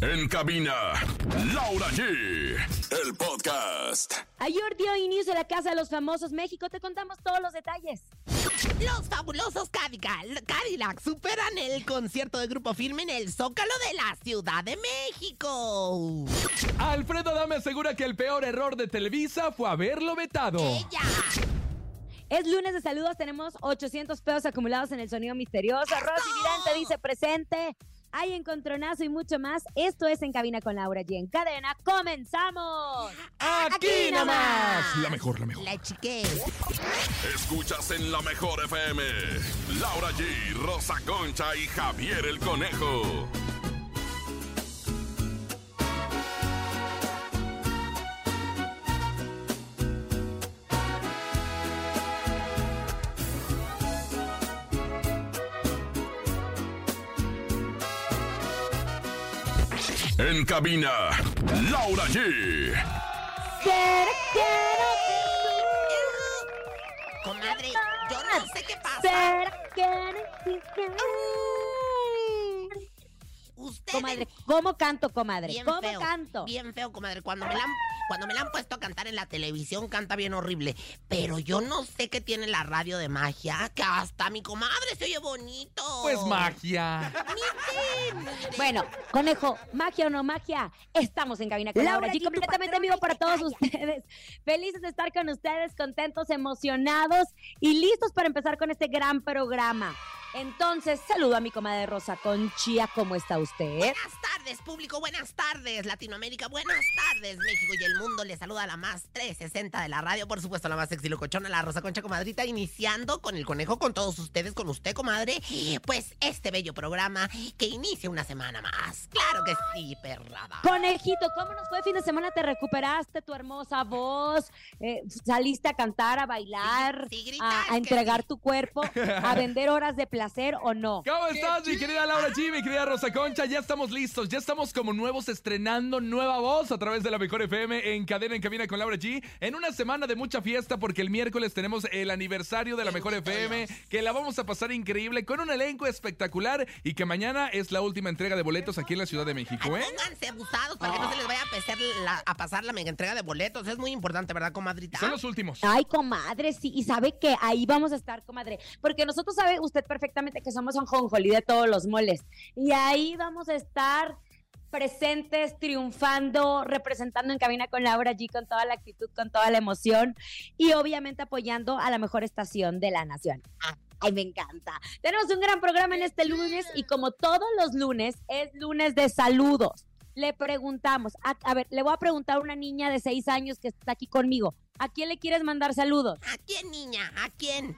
En cabina, Laura G. El podcast. Ayer dio inicio a la Casa de los Famosos México. Te contamos todos los detalles. Los fabulosos Cadillac, superan el concierto de Grupo Firme en el Zócalo de la Ciudad de México. Alfredo Adame asegura que el peor error de Televisa fue haberlo vetado. Ella. Es lunes de saludos. Tenemos 800 pesos acumulados en el sonido misterioso. Rosy Vidente dice presente. Hay encontronazo y mucho más. Esto es En Cabina con Laura G. En cadena, ¡comenzamos! Aquí nomás. La mejor, la mejor. La chique. Escuchas en la mejor FM. Laura G, Rosa Concha y Javier el Conejo. En cabina, Laura G. Comadre, yo no sé qué pasa. Comadre, ¿cómo canto, comadre? Bien ¿Cómo feo, canto? Bien feo, comadre. Cuando me, la han, cuando me la han puesto a cantar en la televisión, canta bien horrible. Pero yo no sé qué tiene la radio de magia, que hasta mi comadre se oye bonito. Pues magia. Bueno, conejo, magia o no magia, estamos en cabina con Laura, Laura G, G, completamente en vivo para todos ustedes. Felices de estar con ustedes, contentos, emocionados y listos para empezar con este gran programa. Entonces, saludo a mi comadre Rosa Conchía, ¿cómo está usted? Buenas tardes, público. Buenas tardes, Latinoamérica. Buenas tardes, México y el mundo. Les saluda la más 360 de la radio. Por supuesto, la más sexy locochona, la Rosa Concha Comadrita. Iniciando con el conejo, con todos ustedes, con usted, comadre. Pues este bello programa que inicia una semana más. Claro que sí, perrada. Conejito, ¿cómo nos fue el fin de semana? ¿Te recuperaste tu hermosa voz? Eh, ¿Saliste a cantar, a bailar, Sí, a, a entregar tu cuerpo, a vender horas de placer o no? ¿Cómo estás, mi querida Laura G, mi querida Rosa Concha? Ya estamos listos, ya estamos como nuevos estrenando nueva voz a través de la Mejor FM en cadena en cabina con Laura G. En una semana de mucha fiesta porque el miércoles tenemos el aniversario de la Mejor FM, que la vamos a pasar increíble con un elenco espectacular y que mañana es la última entrega de boletos aquí en la Ciudad de México, ¿eh? Pónganse abusados para que no se les vaya a, pesar la- a pasar la mega entrega de boletos. Es muy importante, ¿verdad, comadrita? Son los últimos. Ay, comadre, sí, y sabe que ahí vamos a estar, comadre, porque nosotros sabe usted perfectamente que somos un jonjolí de todos los moles, y ahí vamos a estar presentes, triunfando, representando en cabina con Laura G, con toda la actitud, con toda la emoción, y obviamente apoyando a la mejor estación de la nación. Ay, me encanta. Tenemos un gran programa en este lunes, y como todos los lunes, es lunes de saludos. Le preguntamos, a, a ver, le voy a preguntar a una niña de seis años que está aquí conmigo. ¿A quién le quieres mandar saludos? ¿A quién, niña? ¿A quién?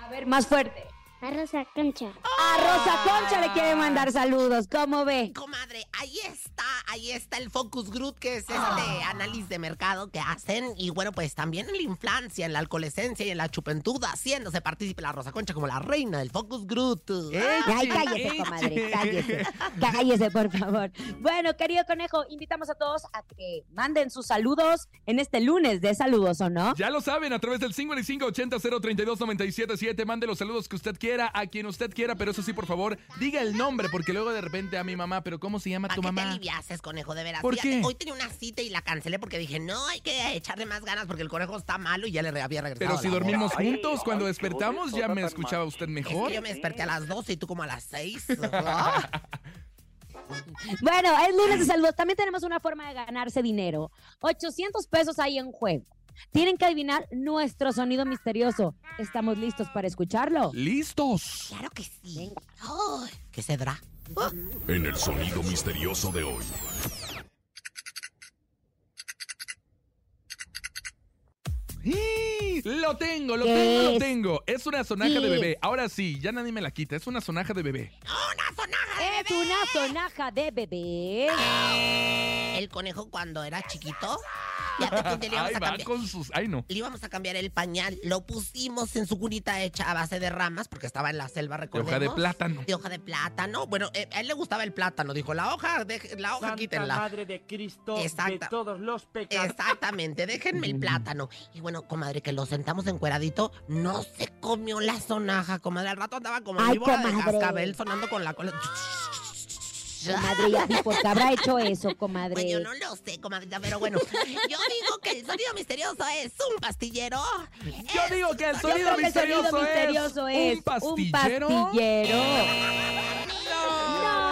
A ver, más fuerte. A Rosa Concha. A Rosa Concha le quiere mandar saludos. ¿Cómo ve? Comadre, ahí está, ahí está el Focus Group, que es este análisis de mercado que hacen. Y bueno, pues también en la infancia, en la alcoholescencia y en la chupentud, haciéndose partícipe la Rosa Concha como la reina del Focus Group. Ay, cállese, comadre, cállese. Cállese, por favor. Bueno, querido conejo, invitamos a todos a que manden sus saludos en este lunes de saludos, ¿o no? Ya lo saben, a través del 5580-032-977. Mande los saludos que usted quiera, a quien usted quiera, pero eso sí, por favor, diga el nombre, porque luego de repente a mi mamá, pero ¿cómo se llama ¿Para tu qué te mamá? aliviases, conejo? De veras. ¿Por Fíjate, qué? Hoy tenía una cita y la cancelé porque dije, no, hay que echarle más ganas porque el conejo está malo y ya le había regresado. Pero si dormimos Ay, juntos, cuando ay, despertamos ya me escuchaba mal. usted Es mejor. que yo me desperté a las 12 y tú como a las 6. Bueno, es lunes de saludos. También tenemos una forma de ganarse dinero. 800 pesos ahí en juego. Tienen que adivinar nuestro sonido misterioso. ¿Estamos listos para escucharlo? ¡Listos! claro que sí. ¿Qué se dará? En el sonido misterioso de hoy. Lo tengo, lo ¿Qué tengo, lo tengo. Es una sonaja ¿Qué de bebé. Ahora sí, ya nadie me la quita. Es una sonaja de bebé. ¡Una sonaja de Es una sonaja de bebé. El conejo cuando era chiquito, ya te conté, le íbamos, Ay, a va cambiar, con sus. Ay, no. le íbamos a cambiar el pañal. Lo pusimos en su cunita hecha a base de ramas, porque estaba en la selva, De recordemos. hoja de plátano. De hoja de plátano. Bueno, eh, a él le gustaba el plátano. Dijo, la hoja, deje- la hoja Santa quítenla. Madre de Cristo Exacta. de todos los pecados. Exactamente, déjenme el plátano. Y bueno, comadre, que lo sentamos encueradito, no se comió la sonaja, comadre. Al rato andaba como Ay, víbora de comadre. cascabel sonando con la cola. Comadre, ya, ¿y por qué habrá hecho eso, comadre? Pues yo no lo sé, comadrita, pero bueno. Yo digo que el sonido misterioso es un pastillero. Yo digo que el Yo sonido creo que el sonido misterioso, misterioso es un pastillero. un pastillero. No. No,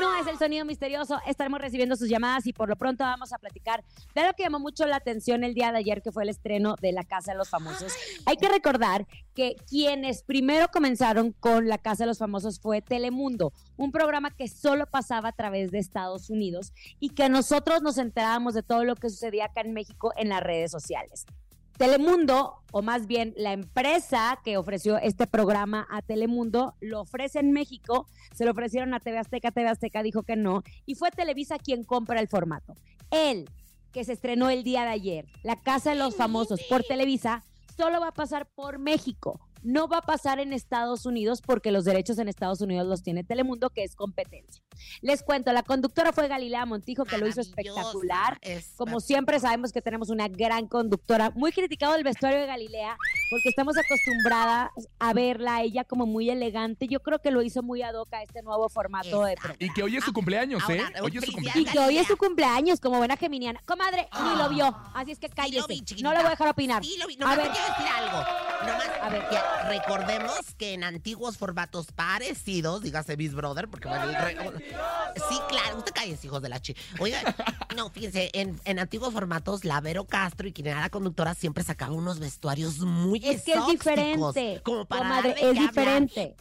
no es el sonido misterioso. Estaremos recibiendo sus llamadas y por lo pronto vamos a platicar de lo que llamó mucho la atención el día de ayer, que fue el estreno de La Casa de los Famosos. Hay que recordar que quienes primero comenzaron con La Casa de los Famosos fue Telemundo, un programa que solo pasaba a través de Estados Unidos y que nosotros nos enterábamos de todo lo que sucedía acá en México en las redes sociales. Telemundo, o más bien la empresa que ofreció este programa a Telemundo, lo ofrece en México, se lo ofrecieron a TV Azteca, TV Azteca dijo que no, y fue Televisa quien compra el formato. Él, que se estrenó el día de ayer, La Casa de los Famosos por Televisa, solo va a pasar por México. No va a pasar en Estados Unidos porque los derechos en Estados Unidos los tiene Telemundo, que es competencia. Les cuento, la conductora fue Galilea Montijo, que lo hizo espectacular. es- Como siempre sabemos que tenemos una gran conductora, muy criticado el vestuario de Galilea, porque estamos acostumbradas a verla a ella como muy elegante. Yo creo que lo hizo muy ad hoc a este nuevo formato de Exacto. Y que hoy es su cumpleaños, ¿eh? Ahora, Hoy es su felicidades. y que hoy es su cumpleaños, como buena geminiana. Comadre, ni lo vio, así es que Sí lo cállese. vi, no le voy a dejar opinar. Sí lo vi. A Nomás ver. quiero decir algo. Nomás, A ver. recordemos que en antiguos formatos parecidos, dígase Miss Brother, porque bueno, el re- Sí, claro, usted calles, hijos de la chi. Oiga, no, fíjense, en, en antiguos formatos, la Vero Castro y quien era la conductora siempre sacaba unos vestuarios muy Es que es exóticos, diferente. Como para Comadre, de es qué hablar. diferente.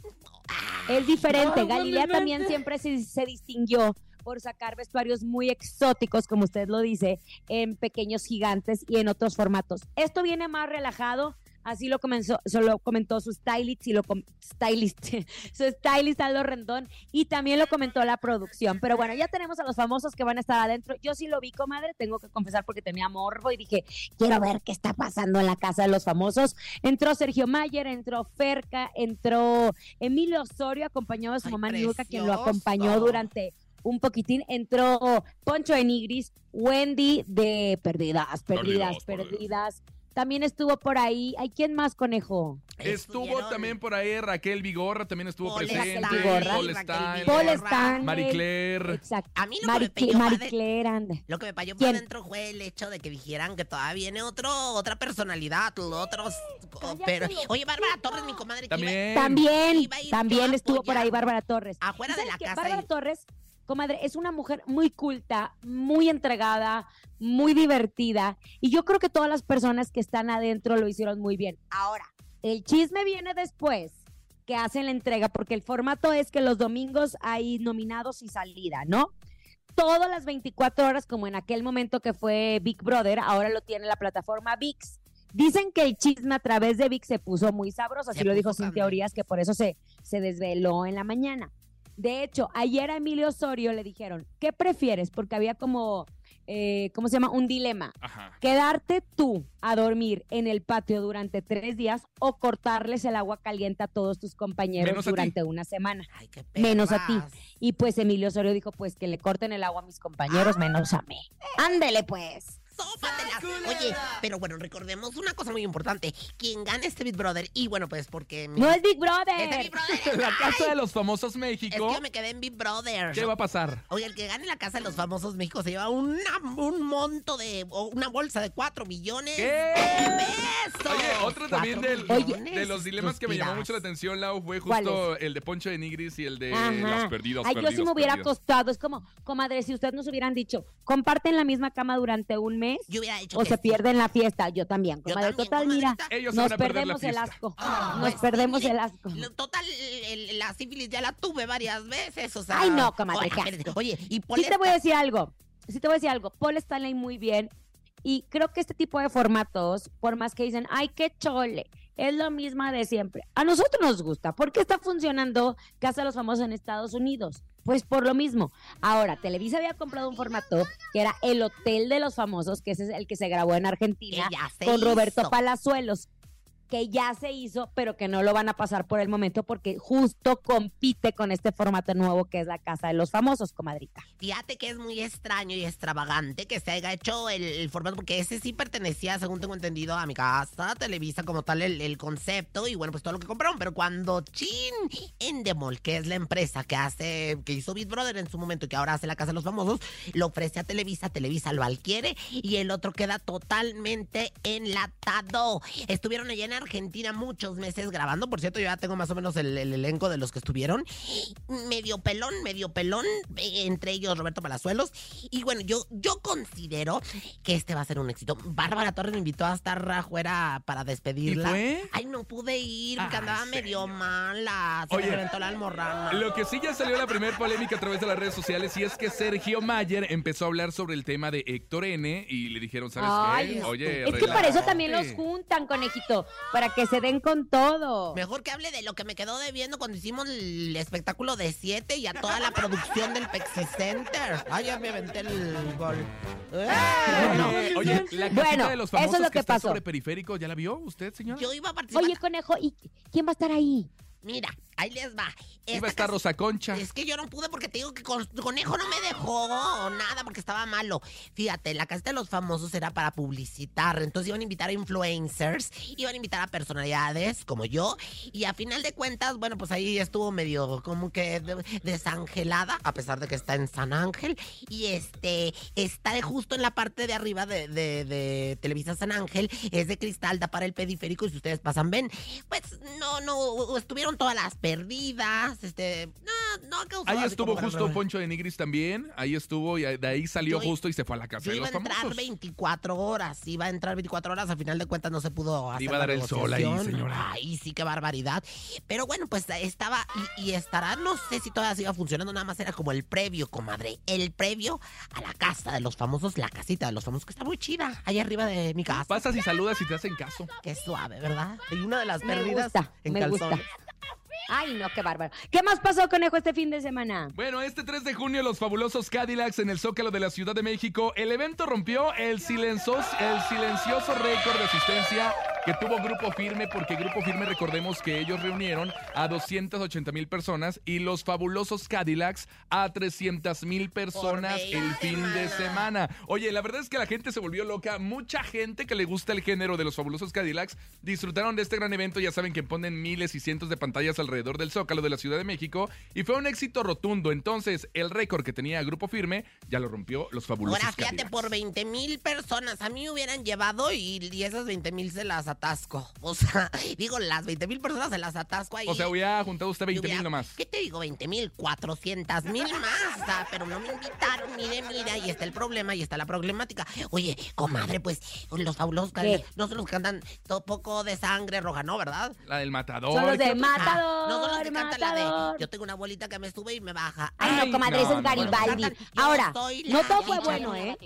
Es diferente. Galilea también siempre se, se distinguió por sacar vestuarios muy exóticos, como usted lo dice, en pequeños gigantes y en otros formatos. Esto viene más relajado. Así lo comenzó, solo comentó su stylist y lo com- stylist, su stylist Aldo Rendón y también lo comentó la producción. Pero bueno, ya tenemos a los famosos que van a estar adentro. Yo sí lo vi, comadre, tengo que confesar porque tenía morbo y dije, quiero ver qué está pasando en la casa de los famosos. Entró Sergio Mayer, entró Ferca, entró Emilio Osorio, acompañado de su Ay, mamá Niuca, quien lo acompañó durante un poquitín. Entró Poncho de Nigris, Wendy de Perdidas, Perdidas, Perdidas, perdidas. También estuvo por ahí. ¿Hay quién más, conejo? Estuvo Estuvieron también por ahí Raquel Vigorra, también estuvo Paul presente. Vigorra. Paul Stanley, Paul. Stanley. Marie Claire. Exacto. A mí lo que me pelló Marie Claire, anda. 'Lo que me falló por ¿Quién? adentro fue el hecho de que dijeran que todavía viene otro, otra personalidad, otros... Cállate, Pero, oye, Bárbara Torres, mi comadre, que iba- También. También, Iba también a estuvo por ahí. Bárbara Torres. afuera ¿Y de la qué? casa. Bárbara y- Torres, comadre, es una mujer muy culta, muy entregada, muy divertida. Y yo creo que todas las personas que están adentro lo hicieron muy bien. Ahora, el chisme viene después que hacen la entrega, porque el formato es que los domingos hay nominados y salida, ¿no? Todas las 24 horas, como en aquel momento que fue Big Brother, ahora lo tiene la plataforma VIX. Dicen que el chisme a través de VIX se puso muy sabroso, así Se lo dijo candente. Urias, que por eso se, se desveló en la mañana. De hecho, ayer a Emilio Osorio le dijeron, ¿qué prefieres? Porque había como, eh, ¿cómo se llama? Un dilema. Ajá. Quedarte tú a dormir en el patio durante tres días o cortarles el agua caliente a todos tus compañeros Menos durante una semana. Ay, qué Menos a ti. Y pues Emilio Osorio dijo, pues que le corten el agua a mis compañeros, menos a mí. Ándele pues. Sópatelas. Oye, pero bueno, recordemos una cosa muy importante. Quien gane este Big Brother, y bueno, pues porque... mi- No es Big Brother. Big Brother. La casa de los famosos Es que México. yo me quedé en Big Brother. ¿Qué va a pasar? Oye, el que gane la casa de los famosos México se lleva una, un monto de, o una bolsa de 4 millones ¿Qué? de pesos. Oye, otro también del- millones, De los dilemas que me llamó mucho la atención, Lau, fue ¿Cuál justo el de Poncho de Nigris y el de Ajá. las perdidas. Ay, yo sí me hubiera perdidas. costado. Es como, comadre, si ustedes nos hubieran dicho, comparten la misma cama durante un mes Yo hubiera dicho o que se sí. pierden la fiesta. Yo también, Yo comadre. también, Total, mira. Ellos nos van a perder la perdemos el asco. Ah, Nos pues, perdemos mire, el asco. Total, el- el- la sífilis ya la tuve varias veces, o sea... Ay, no, comadre, Oye, y Sí Paul te voy a decir algo. Sí te voy a decir algo. Paul Stanley muy bien. Y creo que este tipo de formatos, por más que dicen, ay, qué chole, es lo mismo de siempre. A nosotros nos gusta. ¿Por qué está funcionando Casa de los Famosos en Estados Unidos? Pues por lo mismo. Ahora, Televisa había comprado un formato que era El Hotel de los Famosos, que ese es el que se grabó en Argentina, con Roberto hizo. Palazuelos. Que ya se hizo, pero que no lo van a pasar por el momento porque justo compite con este formato nuevo que es la Casa de los Famosos, comadrita. Fíjate que es muy extraño y extravagante que se haya hecho el, formato, porque ese sí pertenecía, según tengo entendido, a mi casa, Televisa como tal, el, el concepto y bueno, pues todo lo que compraron. Pero cuando Chin Endemol, que es la empresa que hace, que hizo Big Brother en su momento y que ahora hace la Casa de los Famosos, lo ofrece a Televisa, Televisa lo adquiere y el otro queda totalmente enlatado. Estuvieron allá en Argentina muchos meses grabando, por cierto, yo ya tengo más o menos el, el elenco de los que estuvieron. Medio pelón, medio pelón, eh, entre ellos Roberto Palazuelos. Y bueno, yo, yo considero que este va a ser un éxito. Bárbara Torres me invitó a estar afuera para despedirla. ¿Y fue? Ay, no pude ir, porque Ay, andaba medio mala. Se Oye, me reventó la almorrana. Lo que sí ya salió la primera polémica a través de las redes sociales y es que Sergio Mayer empezó a hablar sobre el tema de Héctor N y le dijeron, ¿sabes Ay, qué? Oye, es que para eso también los juntan, conejito, para que se den con todo. Mejor que hable de lo que me quedó debiendo cuando hicimos el espectáculo de 7 y a toda la producción del Pepsi Center. Ay, ya me aventé el gol. ¡Eh! No. Oye, la Bueno, de los eso es famosos lo que, que está pasó. sobre periférico, ¿ya la vio usted, señora? Yo iba a participar. Oye, conejo, ¿y quién va a estar ahí? Mira, ahí les va. Iba Esta a estar casa- Rosa Concha. Es que yo no pude porque te digo que con- Conejo no me dejó nada porque estaba malo. Fíjate, la casita de los famosos era para publicitar. Entonces iban a invitar a influencers, iban a invitar a personalidades como yo. Y a final de cuentas, bueno, pues ahí estuvo medio como que de- desangelada, a pesar de que está en San Ángel. Y este, está justo en la parte de arriba de, de- de Televisa San Ángel. Es de cristal, da para el periférico. Y si ustedes pasan, ven. Pues no, no, estuvieron todas las perdidas. Este, no, no causó Ahí estuvo justo revuelo. Poncho de Nigris también. Ahí estuvo y de ahí salió Yo justo y se fue a la casa Yo de iba los a entrar famosos. 24 horas, iba a entrar 24 horas, al final de cuentas no se pudo hacer iba a la dar el sol ahí, señora. Ay, sí, qué barbaridad. Pero bueno, pues estaba y, y estará, no sé si todavía siga funcionando, nada más era como el previo, comadre. El previo a la casa de los famosos, la casita de los famosos, que está muy chida, allá arriba de mi casa. Pasas y saludas y te hacen caso. Qué suave, ¿verdad? Y una de las Me perdidas gusta, en me gusta. Ay, no, qué bárbaro. ¿Qué más pasó, conejo, este fin de semana? Bueno, este 3 de junio los fabulosos Cadillacs en el Zócalo de la Ciudad de México. El evento rompió el, silencioso, el silencioso récord de asistencia que tuvo Grupo Firme, porque Grupo Firme, recordemos que ellos reunieron a 280 mil personas y los fabulosos Cadillacs a 300 mil personas el fin de semana. semana. Oye, la verdad es que la gente se volvió loca. Mucha gente que le gusta el género de los fabulosos Cadillacs disfrutaron de este gran evento. Ya saben que ponen miles y cientos de pantallas alrededor del Zócalo de la Ciudad de México y fue un éxito rotundo. Entonces, el récord que tenía Grupo Firme ya lo rompió los fabulosos Ahora fíjate, Cadillacs. por 20 mil personas, a mí me hubieran llevado y, y esas 20 mil se las atasco. O sea, digo, las 20 mil personas se las atasco ahí. O sea, hubiera juntado usted 20 mil nomás. ¿Qué te digo? 20 mil, 400 mil más. O sea, pero no me invitaron. Mire, mira, y está el problema, y está la problemática. Oye, comadre, pues los fabulosos Cadillacs no son los que cantan todo poco de sangre roja, ¿no? ¿verdad? La del matador. Son los ¿qué de? Matador, Ah, no son los que cantan la de. Yo tengo una abuelita que me sube y me baja. Ay, no, comadre, ese es. Garibaldi. Ahora, no todo fue bueno, ¿eh?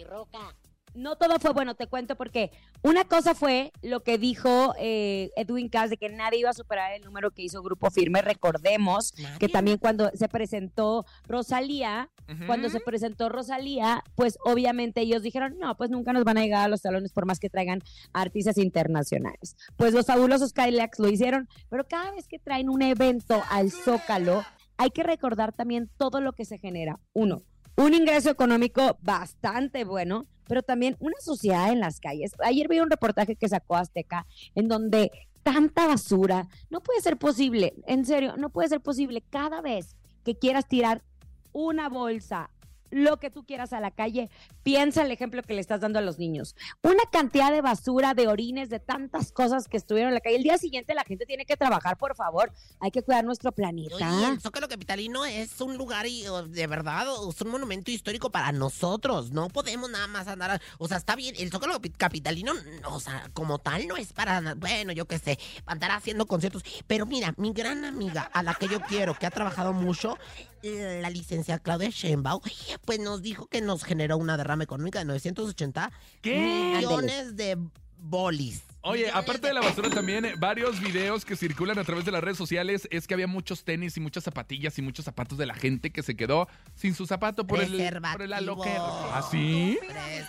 No todo fue bueno, te cuento porque una cosa fue lo que dijo eh, Edwin Cass de que nadie iba a superar el número que hizo Grupo Firme. Recordemos que también cuando se presentó Rosalía, cuando se presentó Rosalía, pues obviamente ellos dijeron, no, pues nunca nos van a llegar a los salones por más que traigan artistas internacionales. Pues los fabulosos Cadillacs lo hicieron, pero cada vez que traen un evento al Zócalo, hay que recordar también todo lo que se genera. Uno, un ingreso económico bastante bueno, pero también una sociedad en las calles. Ayer vi un reportaje que sacó Azteca en donde tanta basura, no puede ser posible, en serio, no puede ser posible cada vez que quieras tirar una bolsa, lo que tú quieras a la calle, piensa el ejemplo que le estás dando a los niños. Una cantidad de basura, de orines, de tantas cosas que estuvieron en la calle. El día siguiente la gente tiene que trabajar, por favor. Hay que cuidar nuestro planeta. Oye, el Zócalo Capitalino es un lugar y, de verdad, es un monumento histórico para nosotros. No podemos nada más andar. a- o sea, está bien, el Zócalo Capi- Capitalino, no, o sea, como tal, no es para. Bueno, yo qué sé, andar haciendo conciertos. Pero mira, mi gran amiga, a la que yo quiero, que ha trabajado mucho, la licenciada Claudia Sheinbaum, pues nos dijo que nos generó una derrama económica de 980 ¿Qué? millones de bolis. Oye, aparte de la basura también, eh, varios videos que circulan a través de las redes sociales es que había muchos tenis y muchas zapatillas y muchos zapatos de la gente que se quedó sin su zapato por el, por el aloquero. ¿Ah, sí?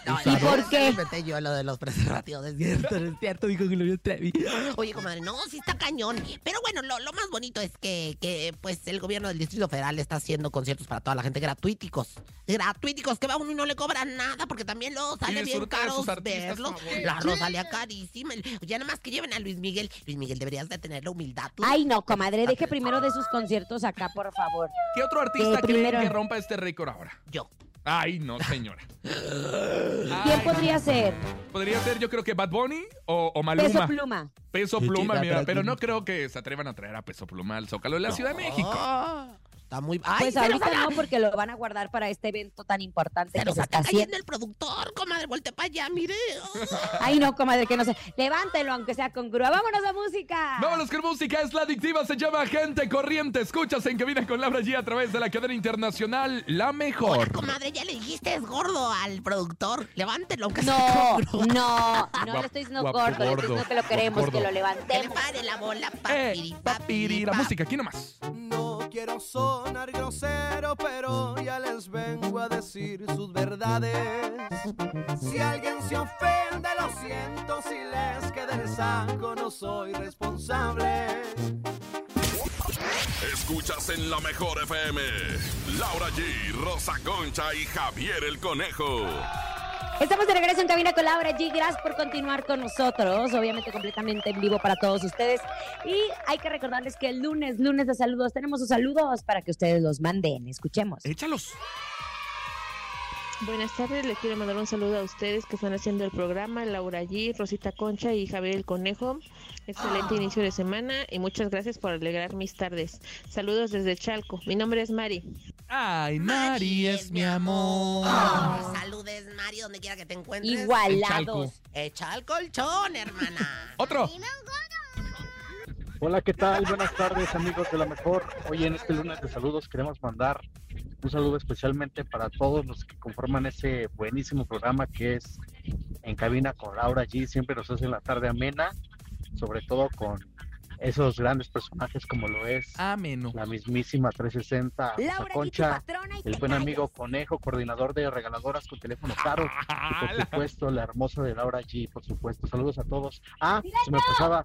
Pres- ¿Y por qué? inventé yo lo de los preservativos, es cierto, es cierto, dijo Gloria Trevi. Oye, comadre, no, sí está cañón. Pero bueno, lo, lo más bonito es que, que, pues, el gobierno del Distrito Federal está haciendo conciertos para toda la gente gratuiticos. Gratuiticos, que va uno y no le cobran nada, porque también luego sale bien caro verlos. La Rosalía carísima. Ya nada más que lleven a Luis Miguel. Luis Miguel, deberías de tener la humildad. tú. Ay, no, comadre, deje primero de sus conciertos acá, por favor. ¿Qué otro artista primero- que rompa este récord ahora? Yo. Ay, no, señora. ¿Quién Ay, podría ser? Podría ser, yo creo que Bad Bunny o, o Maluma. Peso Pluma. Peso Pluma, mira, pero- pero no creo que se atrevan a traer a Peso Pluma al Zócalo de la Ciudad de México. Está muy... Ay, Pues se nos ahorita no, porque lo van a guardar para este evento tan importante Se que nos se está haciendo. el productor, comadre, volte para allá, mire. Ay, no, comadre, que no sé. Levántelo, aunque sea con grúa. ¡Vámonos a música! Vámonos con música, es la adictiva, se llama Gente Corriente. Escuchas en Cabina con Laura G a través de la cadena internacional La Hola, Mejor. comadre, ya le dijiste es gordo al productor. Levántelo, aunque sea No, con grúa. no, no Guapo, le estoy diciendo guapo, gordo, le estoy gordo, diciendo que lo queremos, gordo. que lo Que le levantemos. pare la bola, Eh, papiri, papiri, la pa- música, aquí nomás. No quiero sonar grosero, pero ya les vengo a decir sus verdades. Si alguien se ofende, lo siento. Si les queda el saco, no soy responsable. Escuchas en la mejor FM. Laura G, Rosa Concha y Javier el Conejo. Estamos de regreso en cabina con Laura G. Gracias por continuar con nosotros, obviamente completamente en vivo para todos ustedes. Y hay que recordarles que el lunes, lunes de saludos, tenemos sus saludos para que ustedes los manden. Escuchemos. Échalos. Buenas tardes, les quiero mandar un saludo a ustedes que están haciendo el programa, Laura G, Rosita Concha y Javier el Conejo. Excelente inicio de semana y muchas gracias por alegrar mis tardes. Saludos desde Chalco. Mi nombre es Mari. Ay, Mari es mi amor. Oh, saludes, Mari, donde quiera que te encuentres. Igualados. Echa el colchón, hermana. Otro. Hola, ¿qué tal? Buenas tardes, amigos de la mejor. Hoy en este lunes de saludos queremos mandar un saludo especialmente para todos los que conforman ese buenísimo programa que es En Cabina con Laura G. Siempre nos hace la tarde amena, sobre todo con esos grandes personajes como lo es Ameno. la mismísima 360 Rosa Laura Concha, el buen amigo. Conejo, coordinador de regaladoras con teléfono caro. Y por supuesto, la hermosa de Laura G, por supuesto. Saludos a todos. Ah, se me pasaba,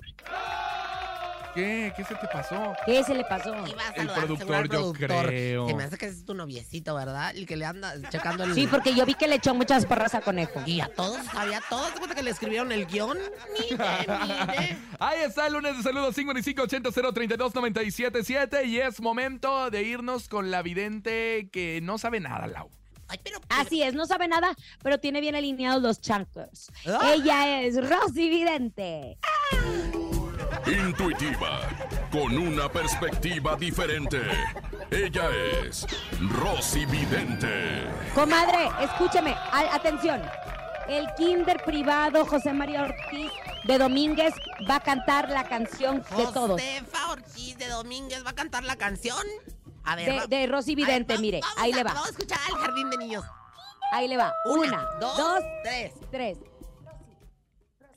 ¿Qué? ¿Qué se te pasó? ¿Qué se le pasó? Iba a El saludar productor, seguro al yo productor. creo. Se me hace que ese es tu noviecito, ¿verdad? El que le anda checando el... Sí, porque yo vi que le echó muchas porras a Conejo. Y a todos, sabía todos. ¿Te cuenta que le escribieron el guion? Mire, mire. Ahí está el lunes de saludos 5580-032-977 y es momento de irnos con la vidente que no sabe nada, Lau. Ay, pero... Así es, no sabe nada, pero tiene bien alineados los chancos. Ah. Ella es Rosy Vidente. Intuitiva, con una perspectiva diferente. Ella es Rosy Vidente. Comadre, escúchame, a- atención. El kinder privado José María Ortiz de Domínguez va a cantar la canción de todos. Josefa Ortiz de Domínguez va a cantar la canción. A ver, De, va- de Rosy Vidente, mire, vamos ahí a- le va. Vamos a escuchar al jardín de niños. Ahí le va. Una, dos, dos, tres. tres.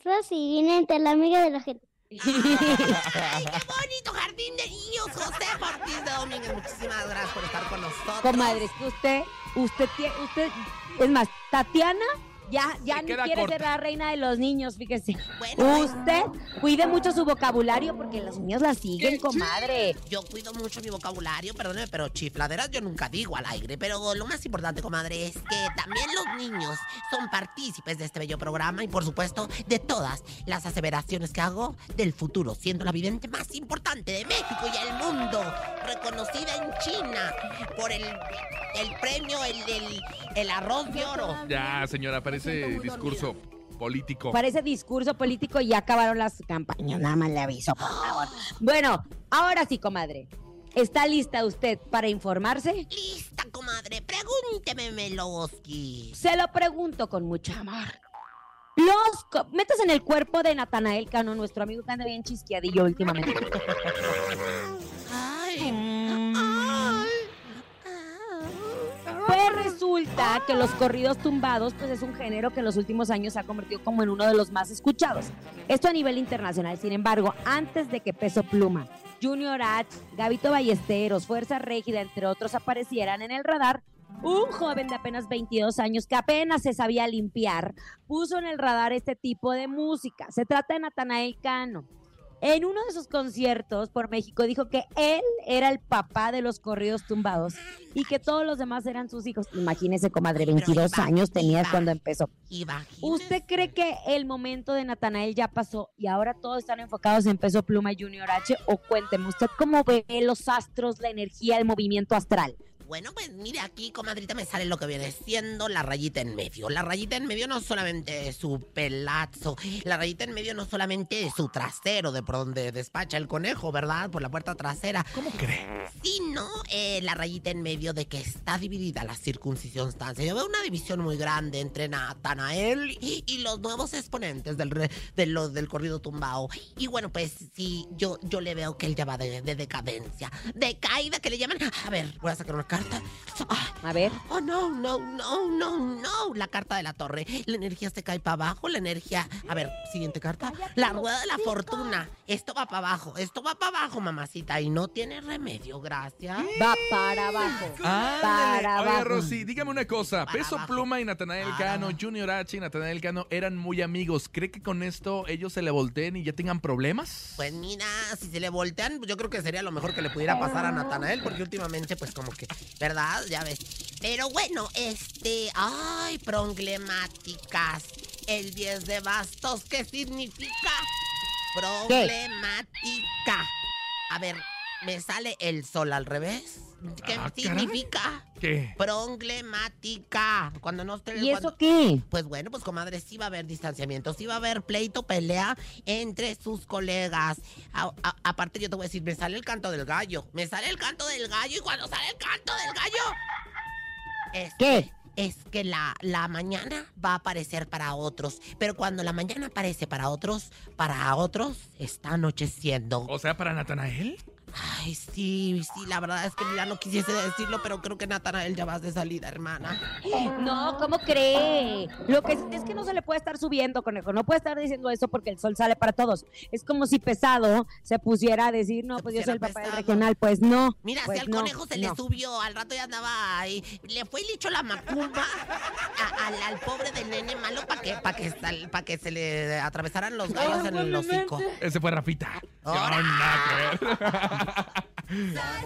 Rosy, viene la amiga de la gente. ¡Ay, qué bonito jardín de niños! Josefa Ortiz de Domínguez. Muchísimas gracias por estar con nosotros. Comadre, es que usted, usted usted, es más, Tatiana ya, ya ni quiere corta. ser la reina de los niños, fíjese. Bueno, Usted cuide mucho su vocabulario porque los niños la siguen, comadre. Yo cuido mucho mi vocabulario, perdóneme, pero chifladeras yo nunca digo al aire. Pero lo más importante, comadre, es que también los niños son partícipes de este bello programa y, por supuesto, de todas las aseveraciones que hago del futuro, siendo la vidente más importante de México y el mundo, reconocida en China por el, el premio, el, el, el arroz de oro. Ya, señora, parece discurso político. Parece discurso político y ya acabaron las campañas. Nada más le aviso, por favor. Bueno, ahora sí, comadre. ¿Está lista usted para informarse? Lista, comadre, pregúnteme, Meloski. Se lo pregunto con mucho amor. Los metas en el cuerpo de Natanael Cano, nuestro amigo que anda bien chisqueadillo últimamente. Ay, Mm. ay. Pues resulta que los corridos tumbados pues es un género que en los últimos años se ha convertido como en uno de los más escuchados. Esto a nivel internacional. Sin embargo, antes de que Peso Pluma, Junior H, Gabito Ballesteros, Fuerza Régida, entre otros, aparecieran en el radar, un joven de apenas 22 años que apenas se sabía limpiar puso en el radar este tipo de música. Se trata de Natanael Cano. En uno de sus conciertos por México dijo que él era el papá de los corridos tumbados y que todos los demás eran sus hijos. Imagínese, comadre, 22 iba- años tenía iba. cuando empezó. ¿Usted cree que el momento de Natanael ya pasó y ahora todos están enfocados en Peso Pluma y Junior H? O cuénteme, ¿usted cómo ve los astros, la energía, el movimiento astral? Bueno, pues mire, aquí, comadrita, me sale lo que viene siendo la rayita en medio. La rayita en medio no solamente es su pelazo, la rayita en medio no solamente es su trasero, de por donde despacha el conejo, ¿verdad? Por la puerta trasera. ¿Cómo cree? Sino eh, la rayita en medio de que está dividida la circuncisión Yo veo una división muy grande entre Natanael y, y los nuevos exponentes del, re- de lo- del corrido tumbao. Y bueno, pues sí, yo, yo le veo que él ya va de, de decadencia. De caída que le llaman. A ver, voy a sacar una carta. Ah, A ver. Oh, no, no, no, no, no. La carta de la torre. La energía se cae para abajo. La energía. A ver, siguiente carta. La rueda de la fortuna. Esto va para abajo. Esto va para abajo, mamacita. Y no tiene remedio, gracias. Va para abajo. Ándale. Para Oye, abajo. Rosy, dígame una cosa. Para Peso abajo. Pluma y Natanael Para Cano. Junior H y Natanael Cano eran muy amigos. ¿Cree que con esto ellos se le volteen y ya tengan problemas? Pues mira, si se le voltean, yo creo que sería lo mejor que le pudiera pasar a Natanael, porque últimamente, pues como que, ¿verdad? Ya ves. Pero bueno, este. Ay, problemáticas. El 10 de bastos, ¿qué significa? Problemática. A ver, ¿me sale el sol al revés? ¿Qué Ah, caray. significa? ¿Qué? Problemática. Cuando no esté. ¿Y cuando- eso qué? pues bueno, pues comadre, sí va a haber distanciamiento, sí va a haber pleito, pelea entre sus colegas. A- a- aparte yo te voy a decir, me sale el canto del gallo, me sale el canto del gallo y cuando sale el canto del gallo... Es, ¿Qué? Es que la, la mañana va a aparecer para otros, pero cuando la mañana aparece para otros, para otros está anocheciendo. O sea, para Natanael. Ay, sí, sí, la verdad es que ya no quisiese decirlo, pero creo que Natanael ya vas de salida, hermana. No, ¿cómo cree? Lo que es, es que no se le puede estar subiendo, conejo. No puede estar diciendo eso porque el sol sale para todos. Es como si pesado se pusiera a decir, no, pues yo soy el papá del regional. Pues no. Mira, pues si al no, conejo se le subió, al rato ya andaba ahí. Le fue y le echó la macumba a- al, al pobre del nene malo para que, pa que, pa' que se le atravesaran los gallos en el hocico. Ese fue Rafita. ¡Ahora! No, nada que ver.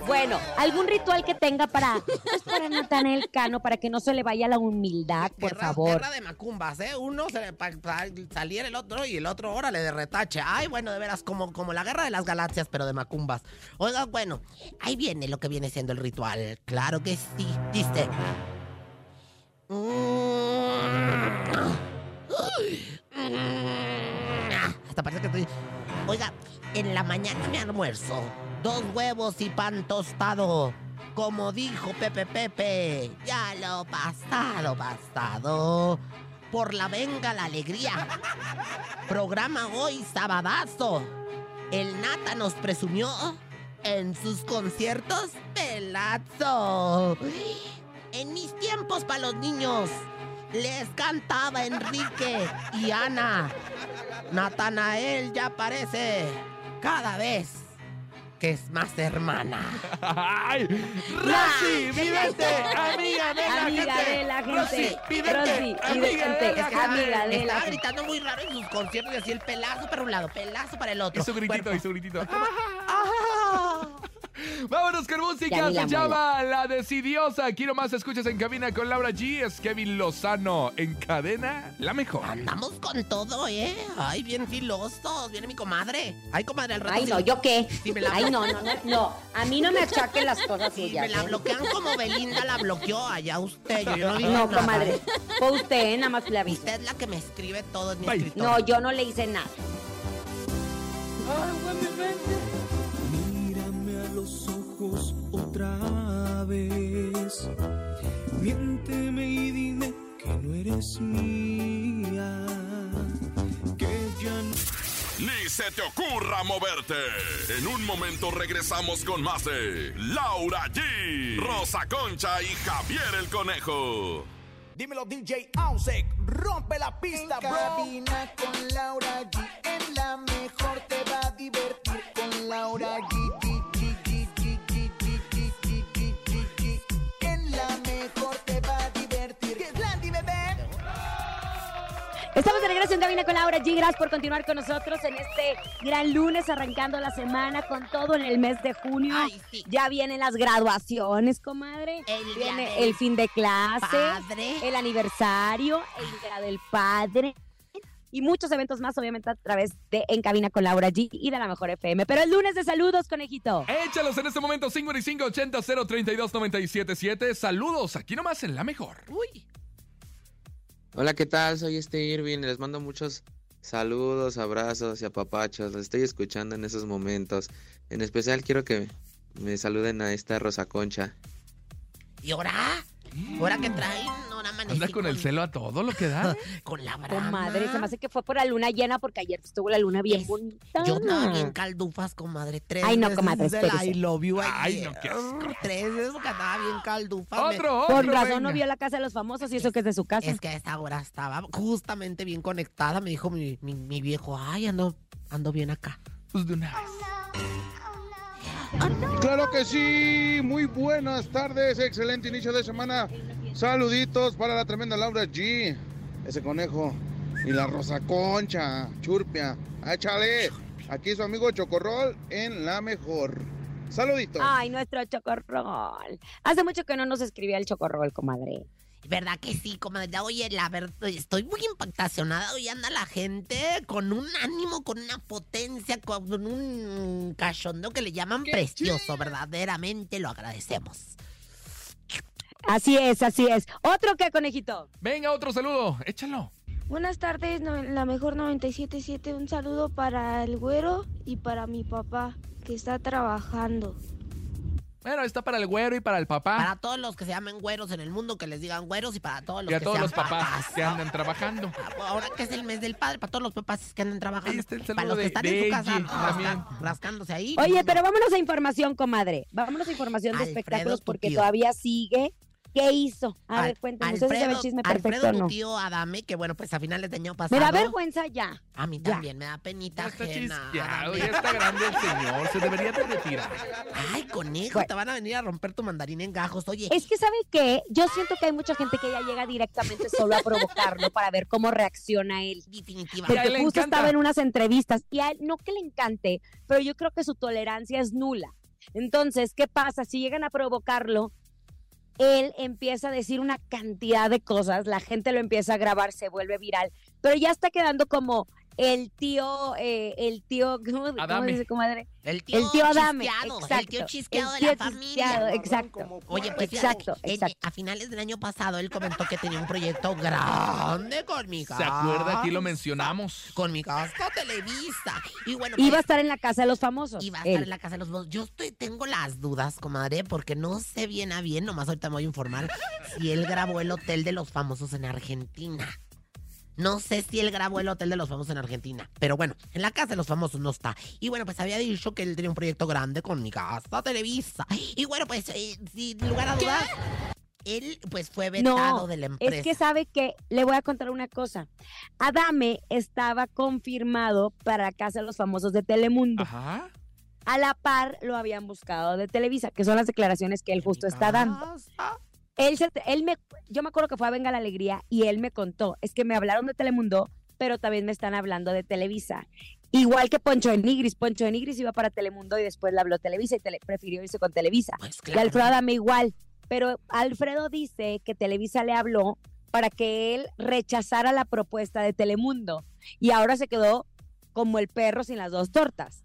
Bueno, algún ritual que tenga para, pues para Natanael Cano, para que no se le vaya la humildad, por Guerra- favor. Guerra de macumbas, ¿eh? Uno se le, pa- el otro y el otro órale de retache. Ay, bueno, de veras, como, como la guerra de las galaxias, pero de macumbas. Oiga, bueno, ahí viene lo que viene siendo el ritual. Claro que sí. Dice. Hasta parece que estoy. Oiga, en la mañana me almuerzo. Dos huevos y pan tostado. Como dijo Pepe Pepe, ya lo pasado, pasado. Por la venga la alegría. Programa hoy sabadazo. El Nata nos presumió en sus conciertos pelazo. En mis tiempos para los niños les cantaba Enrique y Ana. Natanael ya parece cada vez que es más hermana. ¡Ay! ¡Rosy, vidente! ¡Amiga de la Amiga gente! de la gente. ¡Rosy, vidente! Rosy, ¡Amiga de la Es que amiga gente! de la Estaba gritando muy raro en sus conciertos y así el pelazo para un lado, pelazo para el otro. Y su gritito, Cuerpo. y su gritito. ¡Ah! Vámonos con música, se la llama La Decidiosa. Aquí nomás escuchas en cabina con Laura G. Es Kevin Lozano en cadena, la mejor. Andamos con todo, ¿eh? Ay, bien filosos. Viene mi comadre. Ay, comadre, al rato. Ay, no, ¿yo qué? Sí, me la- Ay, no, no, no, no. A mí no me achaquen las cosas Si suyas. me la ¿eh? bloquean como Belinda la bloqueó, allá usted. Yo, yo no digo No, nada. comadre. Fue usted, nada más le aviso. Usted es la que me escribe todo en mi escritorio. No, yo no le hice nada. Mírame a los ojos otra vez. Miénteme y dime que no eres mía. Que ya no. ni se te ocurra moverte. En un momento regresamos con más de Laura G, Rosa Concha y Javier el Conejo. Dímelo DJ Ausek, rompe la pista, en cabina con Laura G, en la mejor te va a divertir con Laura G, Estamos de regreso en Cabina con Laura G. Gracias por continuar con nosotros en este gran lunes, arrancando la semana con todo en el mes de junio. Ay, sí. Ya vienen las graduaciones, comadre. El Viene el fin de clase, padre. el aniversario, el día del padre. Y muchos eventos más, obviamente, a través de En Cabina con Laura G y de la Mejor FM. Pero el lunes de saludos, conejito. Échalos en este momento 5580 032 977. Saludos, aquí nomás en la mejor. Uy. Hola, ¿qué tal? Soy este Irving. Les mando muchos saludos, abrazos y apapachos. Los estoy escuchando en esos momentos. En especial quiero que me saluden a esta Rosa Concha. ¿Y ahora? ¿Ahora que traen? Anda con el celo a todo lo que da. Con la brama. Comadre, se me hace que fue por la luna llena porque ayer estuvo la luna bien Es- bonita. Yo andaba bien caldufas, comadre. Tres Ay, no, comadre. I love you Ay, no, qué asco. Tres veces porque andaba bien caldufa. me- Otro, otro. Con razón venga. no vio la casa de los famosos y eso que es de su casa. Es que a esa hora estaba justamente bien conectada. Me dijo mi, mi- mi viejo, ay, ando, ando bien acá. Pues de una vez. Claro que sí, muy buenas tardes, excelente inicio de semana. Saluditos para la tremenda Laura G, ese conejo y la Rosa Concha, Churpia. Échale, aquí su amigo Chocorrol en la mejor. Saluditos. Ay, nuestro chocorrol. Hace mucho que no nos escribía el chocorrol, comadre. ¿Verdad que sí, comadre? Oye, la verdad, estoy muy impactacionada. Hoy anda la gente con un ánimo, con una potencia, con un cachondeo que le llaman precioso. Verdaderamente lo agradecemos. Así es, así es. ¿Otro que, conejito? Venga, otro saludo. Échalo. Buenas tardes, no- la mejor 977. Un saludo para el güero y para mi papá que está trabajando. Bueno, está para el güero y para el papá. Para todos los que se llamen güeros en el mundo, que les digan güeros y para todos los y a que todos los papás que andan trabajando. Ahora que es el mes del padre, para todos los papás que andan trabajando. El para los que de- están de en su casa rasca- rascándose ahí. Oye, pero vámonos a información, comadre. Vámonos a información de Alfredo, espectáculos porque tío. todavía sigue. ¿Qué hizo? A Al- ver, cuéntame. ¿Usted sabe el chisme perfecto Alfredo, tu tío Adame, que bueno, pues a finales de año Me pasado. da vergüenza ya. A mí Ya. también, me da penita Ya está ajena. ya está grande el señor. Se debería de retirar. Ay, conejo, Bueno. te van a venir a romper tu mandarín en gajos. Oye, Es que, ¿sabe qué? Yo siento que hay mucha gente que ya llega directamente solo a provocarlo para ver cómo reacciona él. definitiva. Ya, Porque le justo encanta. estaba en unas entrevistas y a él, no que le encante, pero yo creo que su tolerancia es nula. Entonces, ¿qué pasa? Si llegan a provocarlo, él empieza a decir una cantidad de cosas, la gente lo empieza a grabar, se vuelve viral, pero ya está quedando como el tío, eh, el tío, ¿cómo, cómo Adame. dice comadre? El tío, El tío Adame, chisqueado, exacto. el tío chisqueado El de la tío familia. chisqueado, exacto. Oye, pues Exacto, en- exacto. a finales del año pasado él comentó que tenía un proyecto grande con mi casa. ¿Se acuerda? Aquí lo mencionamos. Con mi casa Televisa. Y bueno, Iba a pues, estar en la casa de los famosos. iba a él. estar en la casa de los dos. Yo estoy, tengo las dudas, comadre, porque no sé bien a bien, nomás ahorita me voy a informar si él grabó el hotel de los famosos en Argentina. No sé si él grabó el hotel de los famosos en Argentina. Pero bueno, en la casa de los famosos no está. Y bueno, pues había dicho que él tenía un proyecto grande con mi casa Televisa. Y bueno, pues eh, sin lugar a dudas, él pues fue vetado No, de la empresa. Es que sabe que le voy a contar una cosa. Adame estaba confirmado para la Casa de los Famosos de Telemundo. Ajá. A la par lo habían buscado de Televisa, que son las declaraciones que él justo está dando. Él, se- él me, yo me acuerdo que fue a Venga la Alegría y él me contó, es que me hablaron de Telemundo, pero también me están hablando de Televisa. Igual que Poncho de Nigris, Poncho de Nigris iba para Telemundo y después le habló Televisa y tele- prefirió irse con Televisa. Pues Y claro. Alfredo Adame igual. Pero Alfredo dice que Televisa le habló para que él rechazara la propuesta de Telemundo. Y ahora se quedó como el perro sin las dos tortas.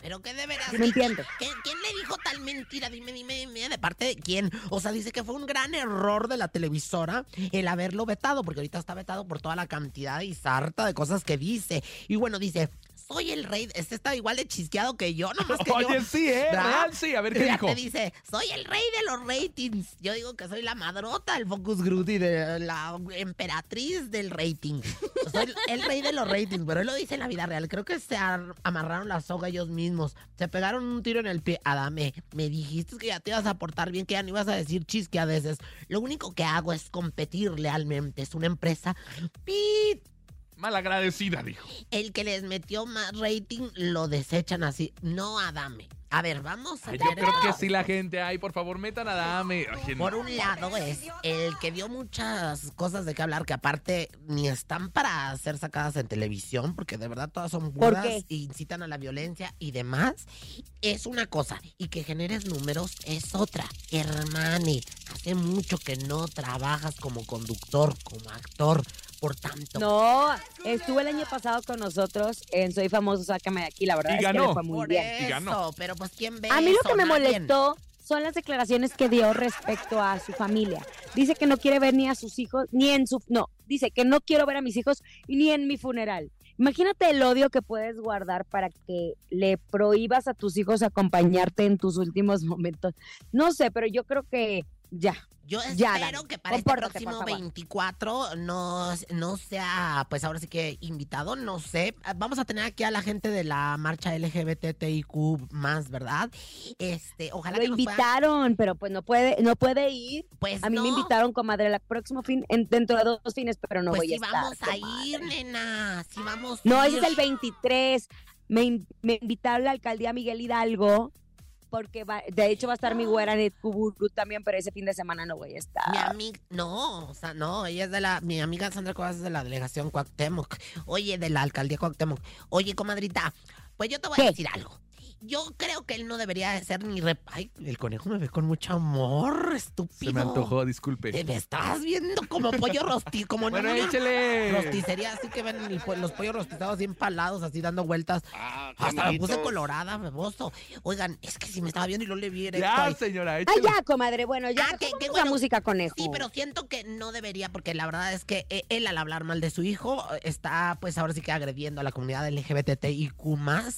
Pero que de veras. No entiendo. ¿Quién, quién le dijo tal mentira? Dime, dime, dime, ¿de parte de quién? O sea, dice que fue un gran error de la televisora el haberlo vetado, porque ahorita está vetado por toda la cantidad y sarta de cosas que dice. Y bueno, dice, soy el rey. Este está igual de chisqueado que yo, nomás que yo. Oye, sí, ¿eh? ¿verdad? Real, sí. A ver qué dijo. dice, soy el rey de los ratings. Yo digo que soy la madrota, el Focus Group y de la emperatriz del rating. Soy el rey de los ratings, pero él lo dice en la vida real. Creo que se ar- amarraron la soga ellos mismos. Se pegaron un tiro en el pie. Adame, me dijiste que ya te ibas a portar bien, que ya no ibas a decir chisqueadeces. Lo único que hago es competir lealmente. Es una empresa pit Malagradecida, dijo. el que les metió más rating lo desechan así. No Adame. A ver, vamos a Ay, yo creo que sí la gente. Ay, por favor, metan a Dame. Ay, no. Por un lado es el que dio muchas cosas de qué hablar que aparte ni están para ser sacadas en televisión porque de verdad todas son ¿Por burdas e incitan a la violencia y demás. Es una cosa y que generes números es otra. Hermane, hace mucho que no trabajas como conductor, como actor. Por tanto, No, estuvo el año pasado con nosotros en Soy Famoso, Sácame de aquí. La verdad Y es que ganó. le fue muy por bien. Y ganó. eso, pero pues quién ve A mí lo eso? que me molestó son las declaraciones que dio respecto a su familia. Dice que no quiere ver ni a sus hijos, ni en su... No, dice que no quiero ver a mis hijos ni en mi funeral. Imagínate el odio que puedes guardar para que le prohíbas a tus hijos acompañarte en tus últimos momentos. No sé, pero yo creo que ya. Yo Ya, espero Dani, que para este compórtate, por próximo favor. 24 no, no sea, pues ahora sí que invitado, no sé. Vamos a tener aquí a la gente de la marcha LGBTIQ más, ¿verdad? Este, ojalá Lo que nos puedan- invitaron, pero pues no puede, no puede ir. Pues A mí me invitaron, comadre, el próximo fin, en- dentro de dos fines, pero no pues voy a sí estar. vamos a comadre. ir, nena, sí vamos No, a ese es el 23. Me, me invitaron a la alcaldía Miguel Hidalgo, porque va- de hecho va a estar mi güera Net Kuburu también, pero ese fin de semana no voy a Mi estar. amiga, no, o sea, no, ella es de la, mi amiga Sandra Cuevas es de la delegación Cuauhtémoc. Oye, de la alcaldía Cuauhtémoc. Oye, comadrita, pues yo te voy a ¿Qué? decir algo. Yo creo que él no debería de ser ni rep... Ay, el conejo me ve con mucho amor, estúpido. Se me antojó, disculpe. Te me estás viendo como pollo rosti, como Bueno, no, échele. rosticería, así que ven el los pollos rostizados así empalados, así dando vueltas. Hasta me puse colorada, beboso. Oigan, es que si me estaba viendo y no le vi directo Ya, ahí. señora, Ay, ya, comadre, bueno, ya. Ah, qué- ¿cómo qué es bueno. la música conejo. Sí, pero siento que no debería, porque la verdad es que eh, él al hablar mal de su hijo eh, está, pues ahora sí que agrediendo a la comunidad LGBTIQ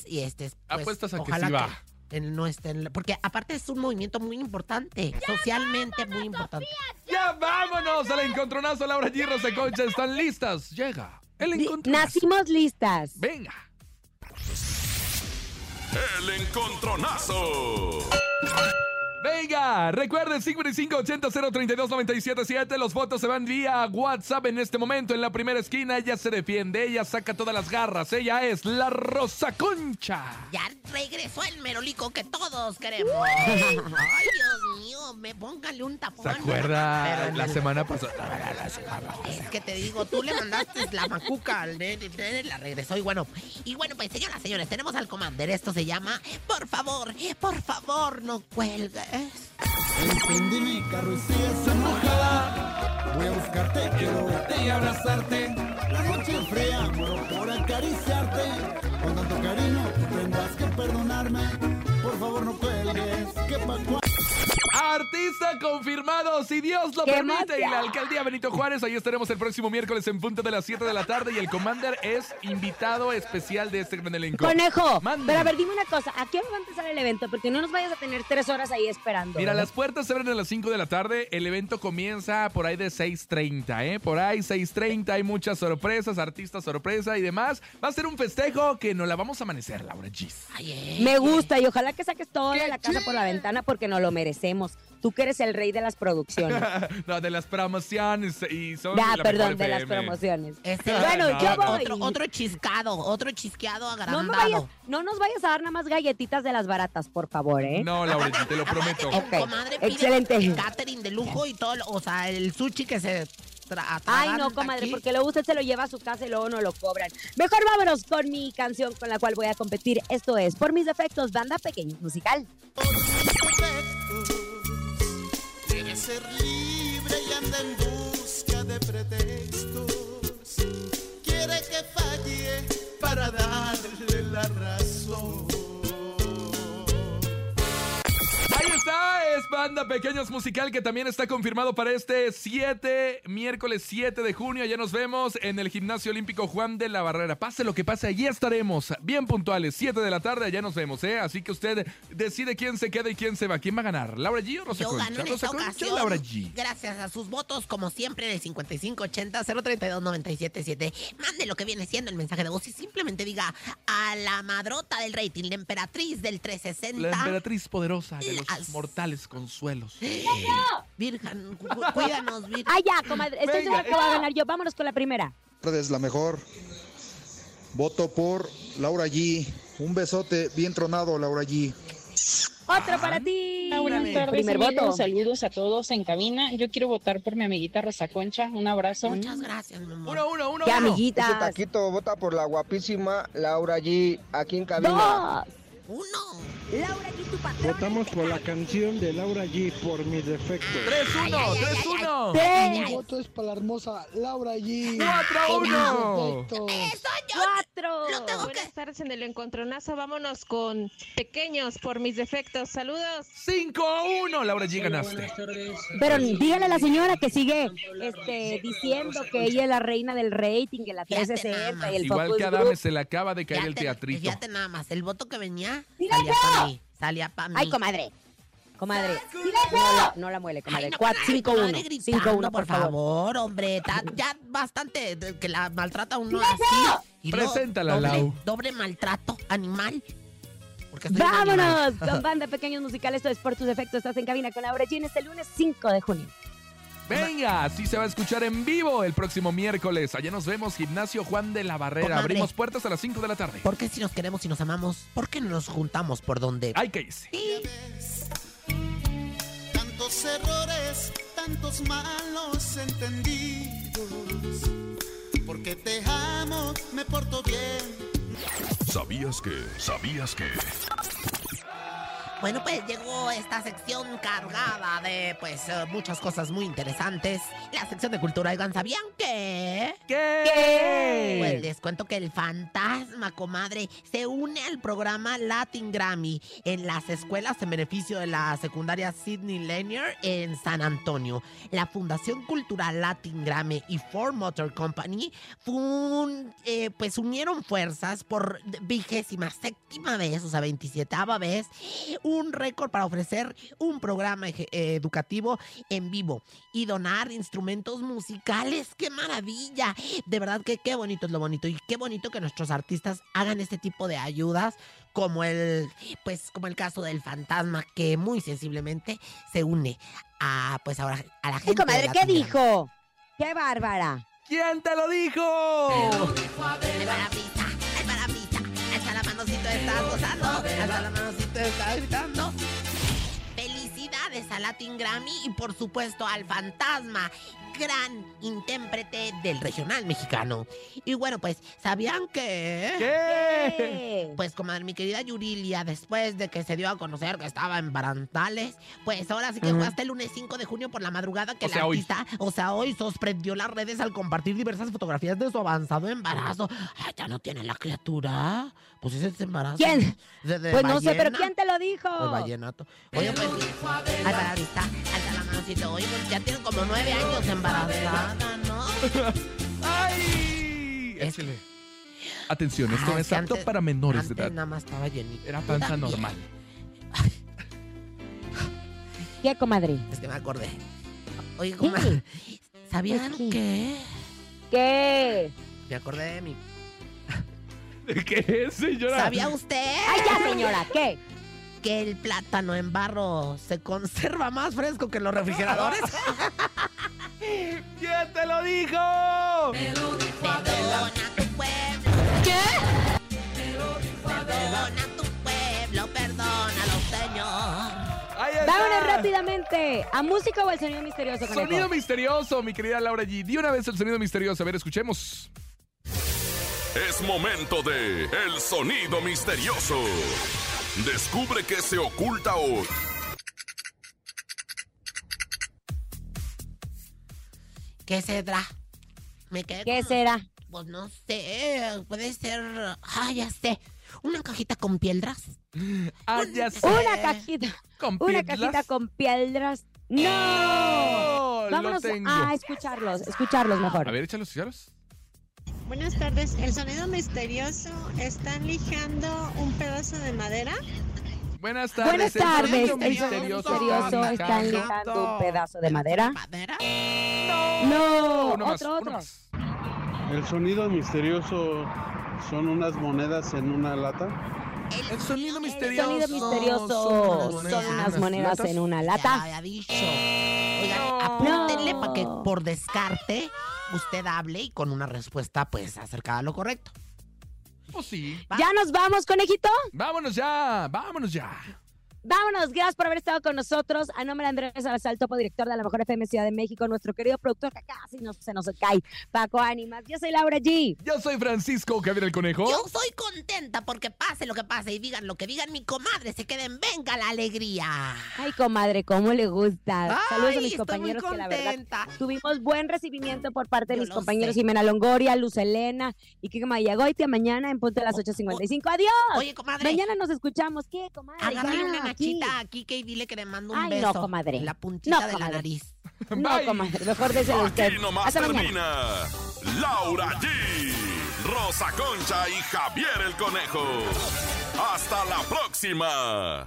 y este, pues, Apuestas a que ojalá sí va. no esté en la- porque aparte es un movimiento muy importante, socialmente muy importante. Ya vámonos al encontronazo. Laura G. Rosa Concha están listas. Llega el encontronazo. Nacimos listas. Venga. El encontronazo. Venga, recuerden 5580-032-977. Los votos se van vía WhatsApp en este momento. En la primera esquina, ella se defiende, ella saca todas las garras. Ella es la Rosa Concha. Ya regresó el merolico que todos queremos. Ay, Dios mío, me póngale un tapón. ¿Se acuerda la semana pasada? Es que te digo, tú le mandaste la macuca al nene, la regresó y bueno, y bueno, pues señoras, señores, tenemos al commander, esto se llama, por favor, por favor, no cuelgues. Encendí mi carro y sigues enojada. Voy a buscarte, quiero verte y abrazarte. La noche es fría, muero por acariciarte. Con tanto cariño tendrás que perdonarme. Por favor, no cuelgues, que pa' Artista confirmado, si Dios lo ¡Qué permite. Y la alcaldía Benito Juárez, ahí estaremos el próximo miércoles en punto de las 7 de la tarde. Y el Commander es invitado especial de este gran elenco. Conejo, Mande. pero a ver, dime una cosa, ¿a qué hora va a empezar el evento? Porque no nos vayas a tener tres horas ahí esperando. Mira, las puertas se abren a las 5 de la tarde. El evento comienza por ahí de 6.30, ¿eh? Por ahí 6.30. Hay muchas sorpresas, artistas sorpresa y demás. Va a ser un festejo que nos la vamos a amanecer, Laura Gis. Ay, eh, Me gusta y ojalá que saques toda la casa por la ventana porque nos lo merecemos. Tú que eres el rey de las producciones. no, de las promociones y son Ya, la perdón, de las promociones. Este, Bueno, no, yo no. voy. Otro, otro chiscado, otro chisqueado No, agrandado. vayas- no nos vayas a dar nada más galletitas de las baratas, por favor, ¿eh? No, Laura G, te lo prometo. Ok, Comadre, pide excelente. catering de lujo y todo, lo- o sea, el sushi que se Ay, no, comadre, aquí. porque luego usted se lo lleva a su casa y luego no lo cobran. Mejor vámonos con mi canción con la cual voy a competir. Esto es Por mis defectos, banda pequeña musical ser libre y anda en busca de pretextos. Quiere que falle para darle la razón. Ahí está Banda Pequeños Musical que también está confirmado para este 7, miércoles 7 de junio. Allá nos vemos en el Gimnasio Olímpico Juan de la Barrera. Pase lo que pase, allí estaremos. Bien puntuales, 7 de la tarde, allá nos vemos, ¿eh? Así que usted decide quién se queda y quién se va. ¿Quién va a ganar? ¿Laura G o Rosa Yo gano en esta ocasión. Laura G. Gracias a sus votos, como siempre, el 5580-032-977. Mande lo que viene siendo el mensaje de voz y simplemente diga a la madrota del rating, la emperatriz del 360. La emperatriz poderosa de los mortales consuelos. Virgen, cu- cu- cuídanos, Virgen. Ah, ya, comadre. Estoy segura que voy a ganar yo. Vámonos con la primera. tardes, la mejor. Voto por Laura G. Un besote bien tronado, Laura G. Otro para ti. Buenas tardes, Primer voto. Saludos a todos en cabina. Yo quiero votar por mi amiguita Rosa Concha. Un abrazo. Muchas gracias, mi amor. Uno, uno, uno. Qué uno. amiguitas. taquito vota por la guapísima Laura G. Aquí en cabina. Dos. Uno. Laura, aquí tu patrón. Votamos por la canción de Laura G por mis defectos. 3-1, 3-1. Tres. voto es para la hermosa Laura G. 4-1. ¡Eso yo! Cuatro. Lo tengo que... Buenas tardes en el encontronazo. Vámonos con pequeños por mis defectos. Saludos. 5-1. Laura G ganaste. Pero dígale a la señora que sigue este, diciendo que ella es la reina del rating, que la Fíjate 360 nada y el Igual que. Adame se le acaba de caer el teatrito. Fíjate nada más, el voto que venía ¡Silencio! salía para mí. Salía para mí. Ay, comadre. Comadre. No la, no la muele, comadre. Ay, no, Cuatro, ay, cinco, comadre, uno. gritando, Cinco, uno, por favor. hombre. ta- ya bastante que la maltrata uno así. Y Preséntala, doble, Lau. Doble maltrato animal. Un animal. Vámonos con Banda Pequeños Musicales. Esto es por tus efectos. Estás en cabina con Laura G en este lunes 5 de junio. Venga, así se va a escuchar en vivo el próximo miércoles. Allá nos vemos, Gimnasio Juan de la Barrera. Comadre. Abrimos puertas a las 5 de la tarde. ¿Por qué si nos queremos y nos amamos? ¿Por qué no nos juntamos por donde? Ay, ¿qué hice? Tantos errores, tantos malos entendidos. Porque te amo, me porto bien. ¿Sabías que? ¿Sabías que? Bueno, pues llegó esta sección cargada de, pues, eh, muchas cosas muy interesantes. La sección de cultura. Oigan, ¿sabían que? ¿Qué? Pues les cuento que el fantasma, comadre, se une al programa Latin Grammy en las escuelas en beneficio de la secundaria Sidney Lanier en San Antonio. La Fundación Cultural Latin Grammy y Ford Motor Company fun- eh, pues unieron fuerzas por vigésima séptima vez, o sea, 27 vez, un récord para ofrecer un programa eh, educativo en vivo y donar instrumentos musicales. ¡Qué maravilla! De verdad que qué bonito es lo bonito y qué bonito que nuestros artistas hagan este tipo de ayudas como el pues como el caso del fantasma que muy sensiblemente se une a pues ahora a la gente. de comadre, ¿qué dijo? ¡Qué bárbara! ¿Quién te lo dijo? El parabrisas, el está gozando, hasta la está gritando. Felicidades a Latin Grammy y por supuesto al fantasma, gran intérprete del regional mexicano. Y bueno, pues, ¿sabían que? ¿Qué? Pues, comadre, mi querida Yurilia, después de que se dio a conocer que estaba en barantales, pues ahora sí que fue hasta el lunes 5 de junio por la madrugada que O la sea, hoy. artista, o sea, hoy sorprendió las redes al compartir diversas fotografías de su avanzado embarazo. Ay, ya no tiene la criatura. Pues ese es embarazo. ¿Quién? De, de Pues no sé, pero. ¿quién te lo dijo? El vallenato. Oye, pues, al parabrisas, alza la manocito. Oye, pues ya tienen como nueve años embarazada, ¿no? ¡Ay! Échale. Atención, esto Ah, es apto antes- para menores de edad. nada más estaba llenito. Era panza normal. ¿Qué, comadre? Es que me acordé. Oye, comadre, ¿sabían ¿Qué? que? ¿Qué? Me acordé de mi... ¿De qué, señora? ¿Sabía usted? ¡Ay, ya, señora! ¿Qué? Que el plátano en barro se conserva más fresco que en los refrigeradores. ¿Quién te lo dijo? Perdona tu pueblo. ¿Qué? Perdona tu pueblo, perdónalo, Señor. Vámonos rápidamente. ¿A música o al sonido misterioso, conejo? Sonido misterioso, mi querida Laura G. Di una vez el sonido misterioso. A ver, escuchemos. Es momento de El Sonido Misterioso. Descubre qué se oculta hoy. ¿Qué será? Me quedé ¿Qué con- será? Pues no sé, puede ser... Ah, ya sé. Una cajita con piedras. Ah, ya sé. Una cajita. ¿Con Una piedras? cajita con piedras. ¡No! Oh, lo Vámonos tengo. a escucharlos, escucharlos mejor. A ver, échalos, échalos. Buenas tardes. El sonido misterioso. ¿Están lijando un pedazo de madera? Buenas tardes. Buenas el tardes. sonido El sonido misterioso misterioso está está lijando. un pedazo de madera. ¿Madera? No, Uno más, otro, otro. El sonido misterioso son unas monedas en una lata. El sonido El misterioso. sonido misterioso son unas monedas en una Ya lo lata. había dicho. Oigan, apúntenle para que por descarte usted hable y con una respuesta pues acercada a lo correcto. Pues sí. ¿Ya nos vamos, conejito? Vámonos ya, vámonos ya. Vámonos, gracias por haber estado con nosotros. A nombre de Andrés Salazar, topo director de la Mejor FM Ciudad de México, nuestro querido productor que casi no, se nos cae, Paco Ánimas. Yo soy Laura G. Yo soy Francisco Javier el Conejo. Yo soy contenta porque pase lo que pase y digan lo que digan mi comadre, se queden, venga la alegría. Ay, comadre, cómo le gusta. Ay, Saludos a mis estoy compañeros muy que la verdad contenta. tuvimos buen recibimiento por parte de Yo mis compañeros sé. Jimena Longoria, Luz Elena y Kike Mayagoitia. Mañana en punto de las 8.55. ¡Adiós! Oye, comadre. Mañana nos escuchamos. ¿Qué, comadre? Una. Nachita aquí que dile que le mando un Ay, no, beso. comadre. En la puntita No, de comadre. la nariz. No, comadre, mejor déselo usted. Aquí nomás Hasta mañana. termina Laura G, Rosa Concha y Javier el Conejo. Hasta la próxima.